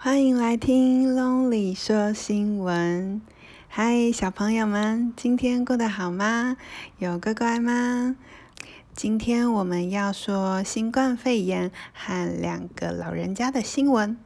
欢迎来听 Lonely 说新闻。嗨，小朋友们，今天过得好吗？有乖乖吗？今天我们要说新冠肺炎和两个老人家的新闻。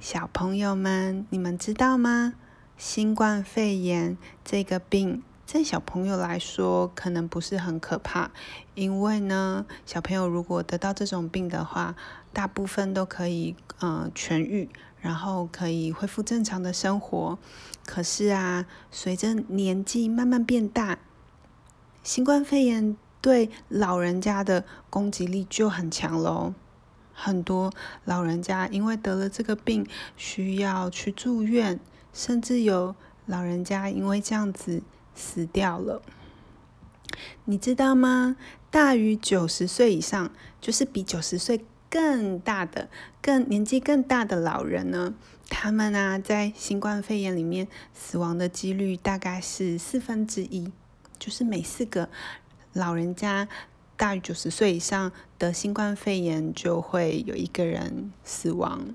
小朋友们，你们知道吗？新冠肺炎这个病，在小朋友来说可能不是很可怕，因为呢，小朋友如果得到这种病的话，大部分都可以呃痊愈，然后可以恢复正常的生活。可是啊，随着年纪慢慢变大，新冠肺炎对老人家的攻击力就很强喽。很多老人家因为得了这个病，需要去住院，甚至有老人家因为这样子死掉了。你知道吗？大于九十岁以上，就是比九十岁。更大的、更年纪更大的老人呢，他们啊，在新冠肺炎里面死亡的几率大概是四分之一，就是每四个老人家大于九十岁以上得新冠肺炎，就会有一个人死亡。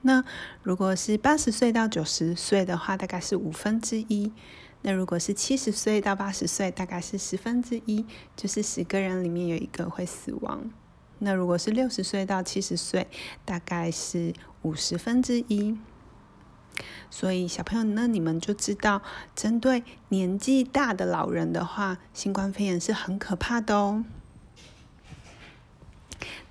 那如果是八十岁到九十岁的话，大概是五分之一；那如果是七十岁到八十岁，大概是十分之一，就是十个人里面有一个会死亡。那如果是六十岁到七十岁，大概是五十分之一。所以小朋友呢，你们就知道，针对年纪大的老人的话，新冠肺炎是很可怕的哦。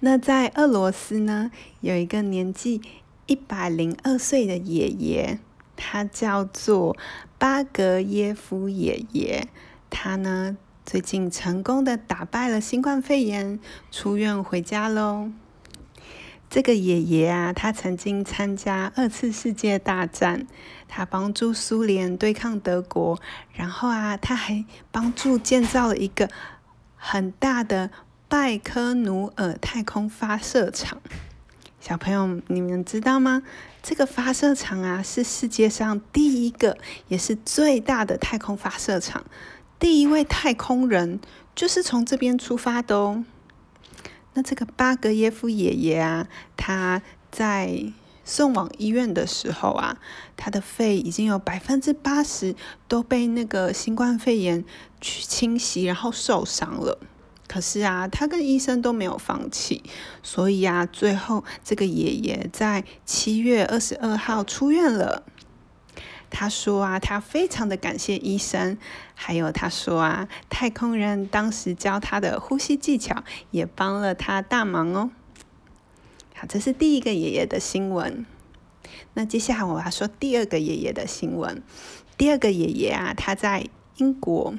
那在俄罗斯呢，有一个年纪一百零二岁的爷爷，他叫做巴格耶夫爷爷，他呢。最近成功的打败了新冠肺炎，出院回家喽。这个爷爷啊，他曾经参加二次世界大战，他帮助苏联对抗德国，然后啊，他还帮助建造了一个很大的拜科努尔太空发射场。小朋友，你们知道吗？这个发射场啊，是世界上第一个，也是最大的太空发射场。第一位太空人就是从这边出发的哦。那这个巴格耶夫爷爷啊，他在送往医院的时候啊，他的肺已经有百分之八十都被那个新冠肺炎去侵袭，然后受伤了。可是啊，他跟医生都没有放弃，所以啊，最后这个爷爷在七月二十二号出院了。他说啊，他非常的感谢医生，还有他说啊，太空人当时教他的呼吸技巧也帮了他大忙哦。好，这是第一个爷爷的新闻。那接下来我要说第二个爷爷的新闻。第二个爷爷啊，他在英国。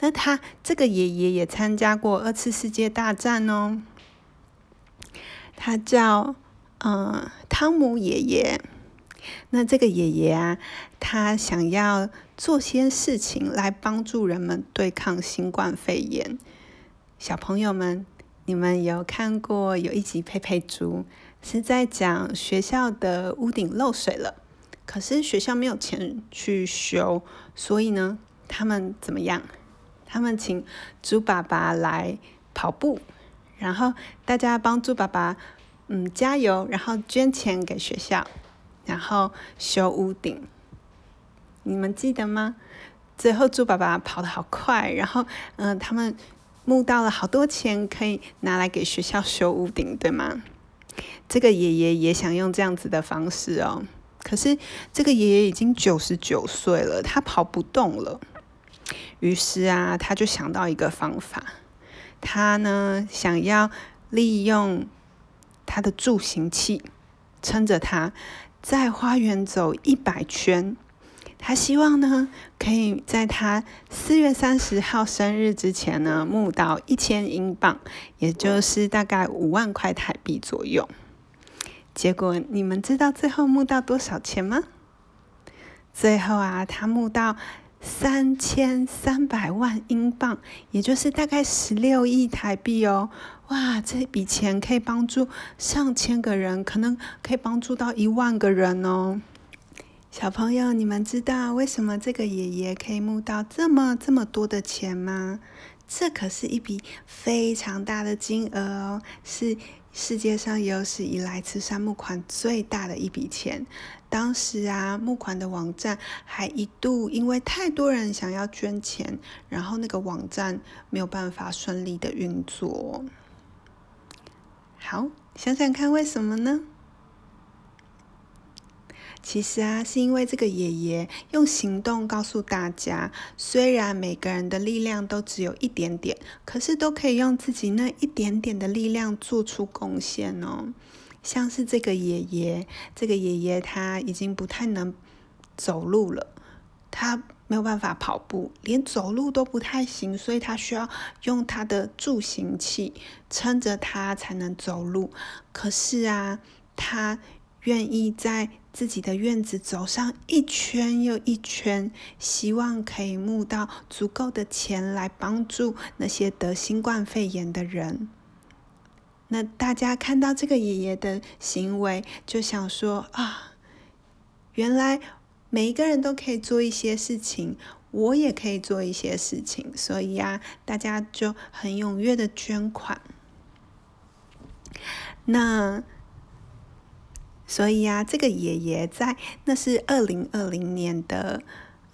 那他这个爷爷也参加过二次世界大战哦。他叫嗯汤姆爷爷。那这个爷爷啊，他想要做些事情来帮助人们对抗新冠肺炎。小朋友们，你们有看过有一集《佩佩猪》，是在讲学校的屋顶漏水了，可是学校没有钱去修，所以呢，他们怎么样？他们请猪爸爸来跑步，然后大家帮猪爸爸嗯加油，然后捐钱给学校。然后修屋顶，你们记得吗？最后猪爸爸跑得好快，然后嗯、他们募到了好多钱，可以拿来给学校修屋顶，对吗？这个爷爷也想用这样子的方式哦，可是这个爷爷已经九十九岁了，他跑不动了。于是啊，他就想到一个方法，他呢想要利用他的助行器撑着他。在花园走一百圈，他希望呢，可以在他四月三十号生日之前呢，募到一千英镑，也就是大概五万块台币左右。结果你们知道最后募到多少钱吗？最后啊，他募到三千三百万英镑，也就是大概十六亿台币哦。哇，这笔钱可以帮助上千个人，可能可以帮助到一万个人哦。小朋友，你们知道为什么这个爷爷可以募到这么这么多的钱吗？这可是一笔非常大的金额哦，是世界上有史以来慈善募款最大的一笔钱。当时啊，募款的网站还一度因为太多人想要捐钱，然后那个网站没有办法顺利的运作。好，想想看为什么呢？其实啊，是因为这个爷爷用行动告诉大家，虽然每个人的力量都只有一点点，可是都可以用自己那一点点的力量做出贡献哦。像是这个爷爷，这个爷爷他已经不太能走路了，他没有办法跑步，连走路都不太行，所以他需要用他的助行器撑着他才能走路。可是啊，他愿意在自己的院子走上一圈又一圈，希望可以募到足够的钱来帮助那些得新冠肺炎的人。那大家看到这个爷爷的行为，就想说啊，原来每一个人都可以做一些事情，我也可以做一些事情，所以呀，大家就很踊跃的捐款。那。所以呀、这个爷爷在那是二零二零年的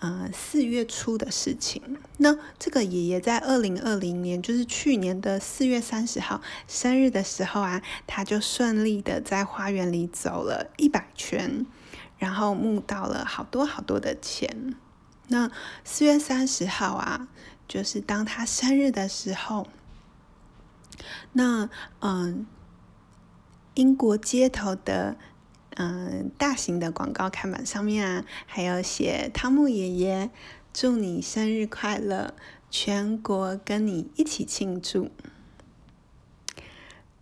呃四月初的事情。那这个爷爷在二零二零年，就是去年的四月三十号生日的时候啊，他就顺利的在花园里走了一百圈，然后募到了好多好多的钱。那四月三十号啊，就是当他生日的时候，那嗯、英国街头的。嗯，大型的广告看板上面啊，还有写汤姆爷爷祝你生日快乐，全国跟你一起庆祝。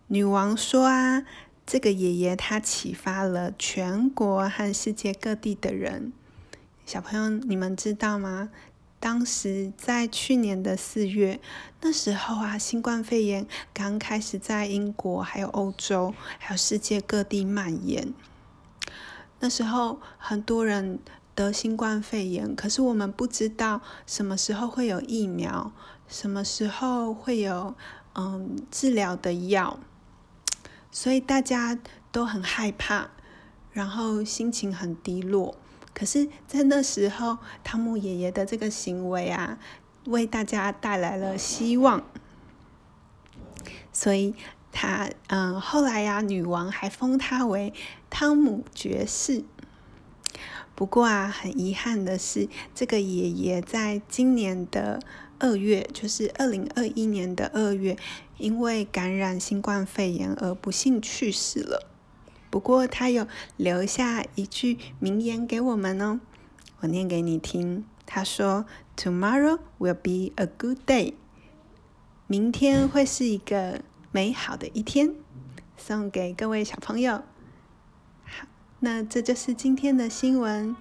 女王说啊，这个爷爷他启发了全国和世界各地的人。小朋友，你们知道吗？当时在去年的四月，那时候啊，新冠肺炎刚开始在英国、还有欧洲、还有世界各地蔓延。那时候很多人得新冠肺炎，可是我们不知道什么时候会有疫苗，什么时候会有嗯治疗的药，所以大家都很害怕，然后心情很低落。可是，在那时候，汤姆爷爷的这个行为啊，为大家带来了希望，所以。他嗯，后来呀、女王还封他为汤姆爵士。不过啊，很遗憾的是，这个爷爷在今年的二月，就是二零二一年的二月，因为感染新冠肺炎而不幸去世了。不过他有留下一句名言给我们哦，我念给你听。他说：“Tomorrow will be a good day。”明天会是一个。美好的一天，送给各位小朋友。那这就是今天的新闻，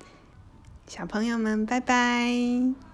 小朋友们，拜拜。